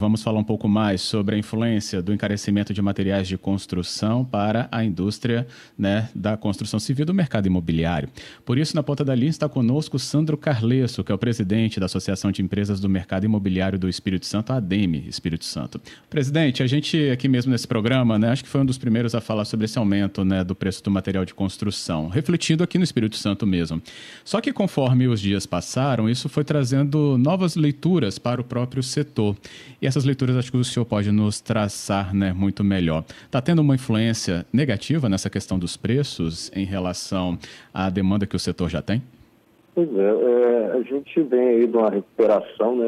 Vamos falar um pouco mais sobre a influência do encarecimento de materiais de construção para a indústria né, da construção civil do mercado imobiliário. Por isso, na ponta da linha está conosco Sandro Carlesso, que é o presidente da Associação de Empresas do Mercado Imobiliário do Espírito Santo, a ADEME Espírito Santo. Presidente, a gente aqui mesmo nesse programa, né, acho que foi um dos primeiros a falar sobre esse aumento né, do preço do material de construção, refletindo aqui no Espírito Santo mesmo. Só que conforme os dias passaram, isso foi trazendo novas leituras para o próprio setor. E essas leituras acho que o senhor pode nos traçar né, muito melhor. Está tendo uma influência negativa nessa questão dos preços em relação à demanda que o setor já tem? Pois é, é a gente vem aí de uma recuperação né,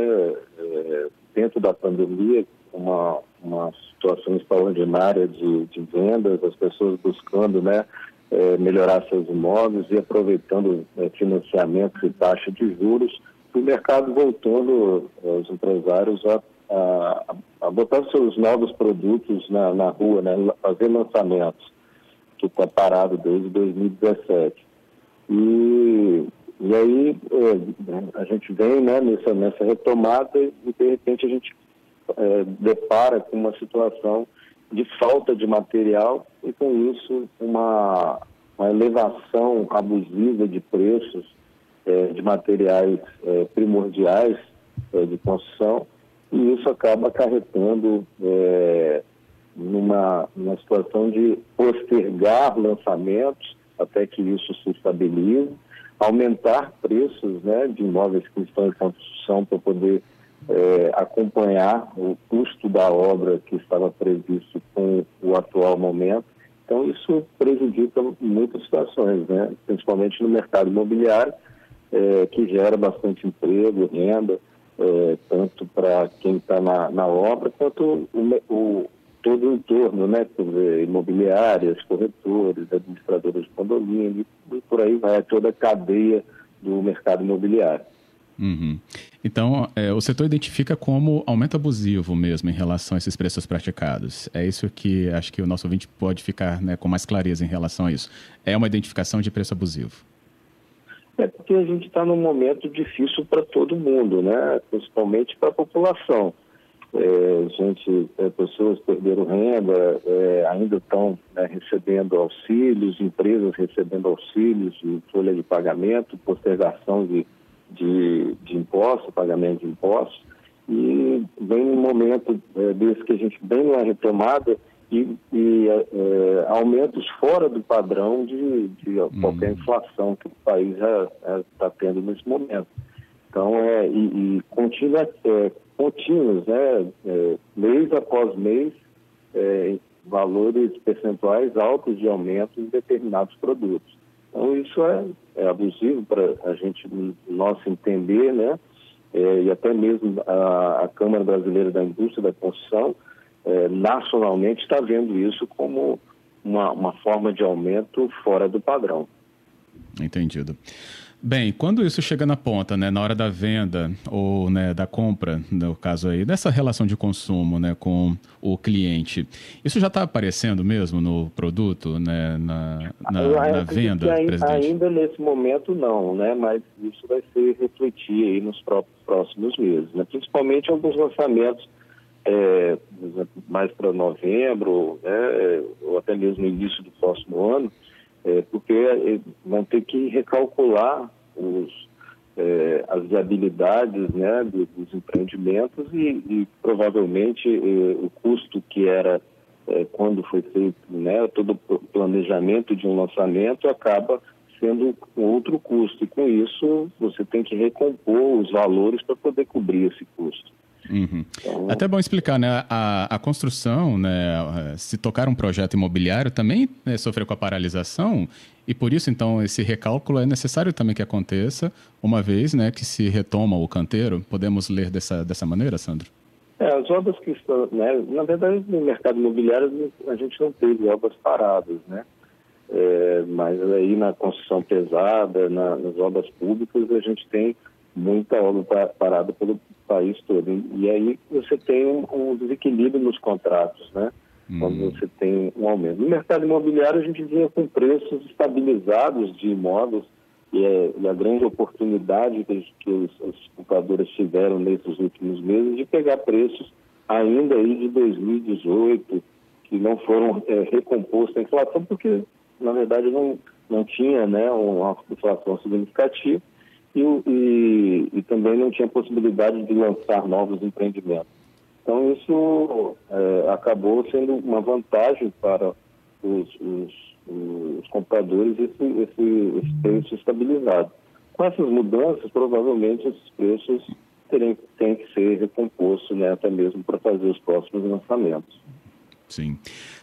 é, dentro da pandemia, uma, uma situação extraordinária de, de vendas, as pessoas buscando né, é, melhorar seus imóveis e aproveitando é, financiamentos e taxa de juros, o mercado voltando, os empresários a a, a botar seus novos produtos na, na rua, né, fazer lançamentos, que está parado desde 2017. E, e aí é, a gente vem né, nessa, nessa retomada e de repente a gente é, depara com uma situação de falta de material e com isso uma, uma elevação abusiva de preços é, de materiais é, primordiais é, de construção e isso acaba acarretando é, numa, numa situação de postergar lançamentos até que isso se estabilize, aumentar preços né, de imóveis que estão em construção para poder é, acompanhar o custo da obra que estava previsto com o atual momento. Então, isso prejudica muitas situações, né? principalmente no mercado imobiliário, é, que gera bastante emprego, renda, é, tanto para quem está na, na, obra, quanto o, o, todo o entorno, né? Imobiliárias, corretores, administradores de condomínio, e por aí vai toda a cadeia do mercado imobiliário. Uhum. Então, é, o setor identifica como aumento abusivo mesmo em relação a esses preços praticados. É isso que acho que o nosso ouvinte pode ficar né, com mais clareza em relação a isso. É uma identificação de preço abusivo. É porque a gente está num momento difícil para todo mundo, né? principalmente para a população. É, gente, é, pessoas perderam renda, é, ainda estão né, recebendo auxílios, empresas recebendo auxílios de folha de pagamento, postergação de, de, de impostos, pagamento de impostos. E vem um momento é, desse que a gente vem numa retomada e, e é, aumentos fora do padrão de, de qualquer uhum. inflação que o país está tendo nesse momento. Então, é, e, e contínua, é, contínuos, né, é, mês após mês, é, valores percentuais altos de aumento em determinados produtos. Então, isso é, é abusivo para a gente, nosso entender, né, é, e até mesmo a, a Câmara Brasileira da Indústria da Construção, é, nacionalmente está vendo isso como uma, uma forma de aumento fora do padrão. Entendido. Bem, quando isso chega na ponta, né, na hora da venda ou né, da compra, no caso aí, dessa relação de consumo né, com o cliente, isso já está aparecendo mesmo no produto, né, na, na, na venda, ainda, presidente? Ainda nesse momento não, né, mas isso vai se refletir aí nos próximos meses, né, principalmente alguns lançamentos é, mais para novembro, né, ou até mesmo no início do próximo ano, é, porque é, vão ter que recalcular os, é, as viabilidades né, dos empreendimentos e, e provavelmente é, o custo que era é, quando foi feito né, todo o planejamento de um lançamento acaba sendo outro custo. E com isso você tem que recompor os valores para poder cobrir esse custo. Uhum. Então, Até bom explicar, né? A, a construção, né? Se tocar um projeto imobiliário também né, sofreu com a paralisação e por isso, então, esse recálculo é necessário também que aconteça uma vez, né, que se retoma o canteiro. Podemos ler dessa, dessa maneira, Sandro? É, as obras que estão, né, na verdade, no mercado imobiliário a gente não teve obras paradas, né? É, mas aí na construção pesada, na, nas obras públicas, a gente tem muita obra parada pelo país todo. E aí você tem um, desequilíbrio nos contratos, né? Quando hum. você tem um aumento. No mercado imobiliário, a gente vinha com preços estabilizados de imóveis e, é, e a grande oportunidade que, que os, as compradoras tiveram nesses últimos meses de pegar preços ainda aí de 2018, que não foram é, recompostos a inflação, porque, na verdade, não, não tinha né, uma inflação significativa e, e, e, também não tinha possibilidade de lançar novos empreendimentos. Então, isso é, acabou sendo uma vantagem para os, os, os compradores, esse, esse, esse preço estabilizado. Com essas mudanças, provavelmente esses preços terem, têm que ser recompostos, né, até mesmo para fazer os próximos lançamentos. Sim.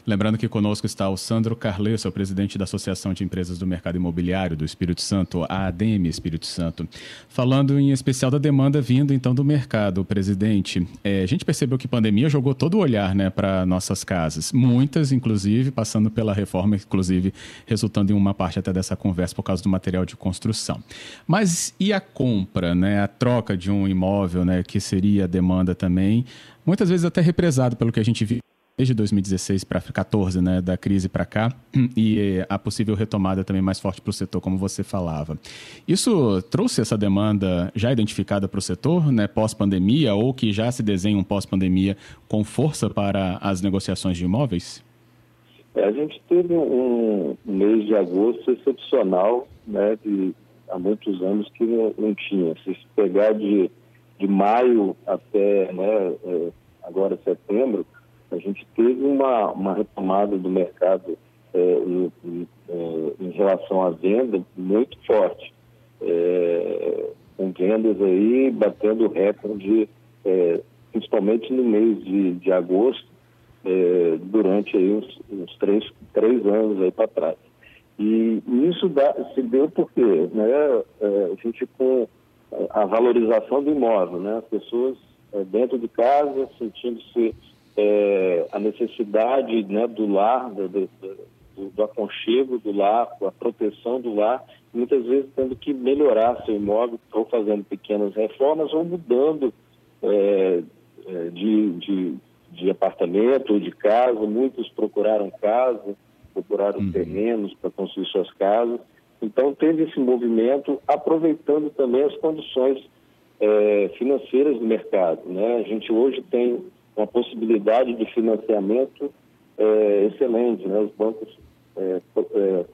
Lembrando que conosco está o Sandro Carlesso, o presidente da Associação de Empresas do Mercado Imobiliário do Espírito Santo, a ADM Espírito Santo. Falando em especial da demanda vindo então do mercado, presidente, é, a gente percebeu que a pandemia jogou todo o olhar né, para nossas casas. Muitas, inclusive, passando pela reforma, inclusive, resultando em uma parte até dessa conversa por causa do material de construção. Mas e a compra, né, a troca de um imóvel, né, que seria a demanda também, muitas vezes até represado pelo que a gente viu desde 2016 para 2014, né, da crise para cá, e a possível retomada também mais forte para o setor, como você falava. Isso trouxe essa demanda já identificada para o setor, né, pós-pandemia, ou que já se desenha um pós-pandemia com força para as negociações de imóveis? É, a gente teve um mês de agosto excepcional, né, de, há muitos anos que não, não tinha. Se pegar de, de maio até né, é, agora setembro, a gente teve uma, uma retomada do mercado é, em, é, em, relação à venda muito forte, é, com vendas aí batendo recorde, é, principalmente no mês de, de agosto, é, durante aí uns, uns, três, três anos aí para trás. E isso dá, se deu porque né, é, a gente com a valorização do imóvel, né, as pessoas dentro de casa sentindo-se é, a necessidade né, do lar, do, do, do, aconchego do lar, a proteção do lar, muitas vezes tendo que melhorar seu imóvel, ou fazendo pequenas reformas, ou mudando é, é de, de, de, apartamento ou de casa. Muitos procuraram casa, procuraram uhum. terrenos para construir suas casas. Então, teve esse movimento, aproveitando também as condições é, financeiras do mercado. Né? A gente hoje tem uma possibilidade de financiamento é, excelente. Né? Os bancos é, é,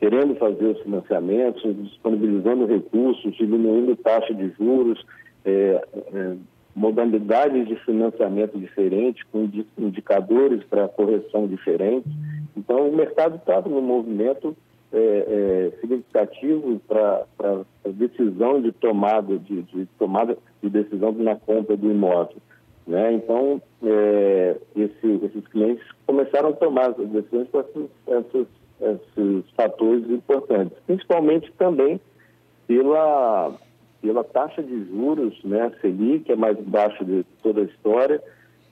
querendo fazer os financiamentos, disponibilizando recursos, diminuindo taxa de juros, é, é, modalidades de financiamento diferentes, com indicadores para correção diferentes. Então, o mercado estava num movimento é, é, significativo para a decisão de tomada de, de, tomada de decisão na compra do imóvel. Né? Então, é, esse, esses clientes começaram a tomar as decisões com esses, esses, esses, fatores importantes, principalmente também pela, pela taxa de juros, né, a Selic, que é mais baixa de toda a história,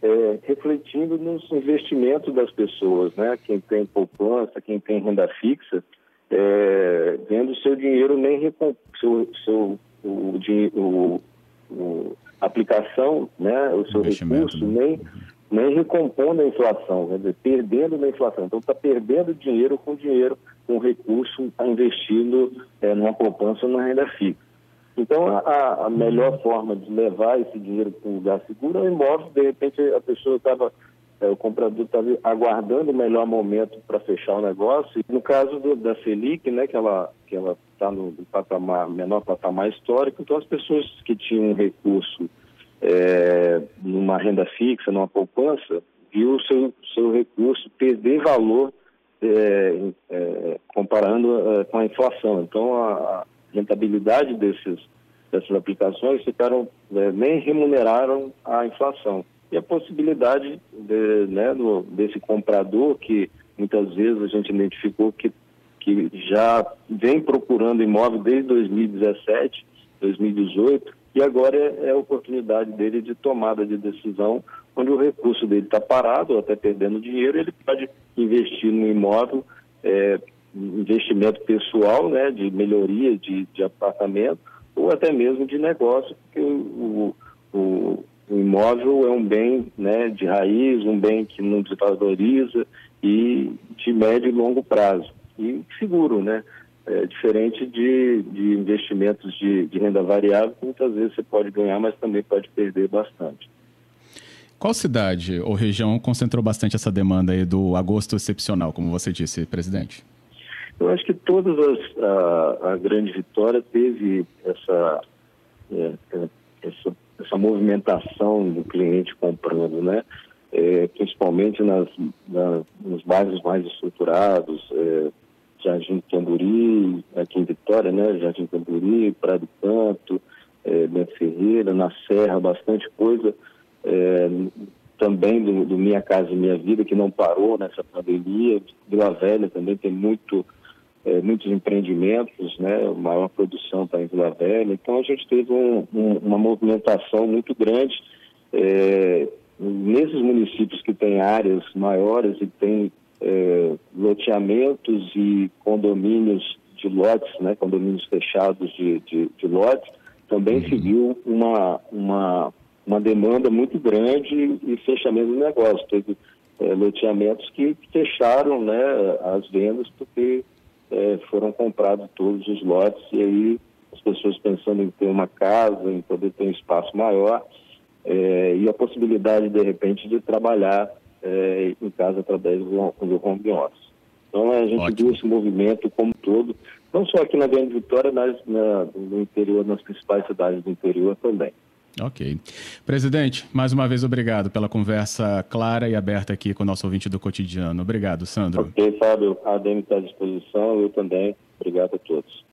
é, refletindo nos investimentos das pessoas, né? Quem tem poupança, quem tem renda fixa, é, vendo seu dinheiro nem seu, seu o, o, o, aplicação, né, o seu recurso, né? nem, nem recompondo a inflação, quer dizer, perdendo na inflação. Então, está perdendo dinheiro com dinheiro, com recurso, está investindo é, numa poupança ou numa renda fixa. Então, a, a, melhor forma de levar esse dinheiro para um lugar seguro é o imóvel. De repente, a pessoa estava, é, o comprador estava aguardando o melhor momento para fechar o negócio. E no caso do, da Selic, né, que ela que ela está no patamar, menor patamar histórico, então as pessoas que tinham recurso é, numa renda fixa, numa poupança, viu o seu, seu recurso perder valor é, é, comparando é, com a inflação. Então, a, a, rentabilidade desses, dessas aplicações ficaram, é, nem remuneraram a inflação. E a possibilidade de, né, do, desse comprador, que muitas vezes a gente identificou que que já vem procurando imóvel desde 2017, 2018, e agora é, é a oportunidade dele de tomada de decisão, onde o recurso dele está parado ou até perdendo dinheiro, ele pode investir no imóvel, é, investimento pessoal, né, de melhoria de, de apartamento, ou até mesmo de negócio, porque o, o, o imóvel é um bem né, de raiz, um bem que não desvaloriza e de médio e longo prazo. E seguro, né? É diferente de, de investimentos de, de renda variável, que muitas vezes você pode ganhar, mas também pode perder bastante. Qual cidade ou região concentrou bastante essa demanda aí do agosto excepcional, como você disse, presidente? Eu acho que todas as a, a grande vitória teve essa, é, é essa, essa movimentação do cliente comprando, né? É, principalmente nas, na, nos bairros mais estruturados, é, Jardim Camburi, aqui em Vitória, né? Jardim Camburi, Praia do Canto, é, Bento Ferreira, na Serra, bastante coisa. É, também do, do, Minha Casa Minha Vida, que não parou nessa pandemia. Vila Velha também tem muito, é, muitos empreendimentos, né? A maior produção está em Vila Velha. Então a gente teve um, um, uma movimentação muito grande. É, nesses municípios que têm áreas maiores e têm é, loteamentos e condomínios de lotes, né, condomínios fechados de, de, de lotes, também se uhum. viu uma, uma, uma demanda muito grande e fechamento de negócio. Teve é, loteamentos que fecharam né, as vendas porque é, foram comprados todos os lotes e aí as pessoas pensando em ter uma casa, em poder ter um espaço maior é, e a possibilidade de repente de trabalhar é, em casa através do, do home office. Então a gente Ótimo. viu esse movimento como todo, não só aqui na Grande Vitória, mas na, no interior, nas principais cidades do interior também. Ok. Presidente, mais uma vez obrigado pela conversa clara e aberta aqui com o nosso ouvinte do cotidiano. Obrigado, Sandro. Ok, Fábio. A ADM está à disposição, eu também. Obrigado a todos.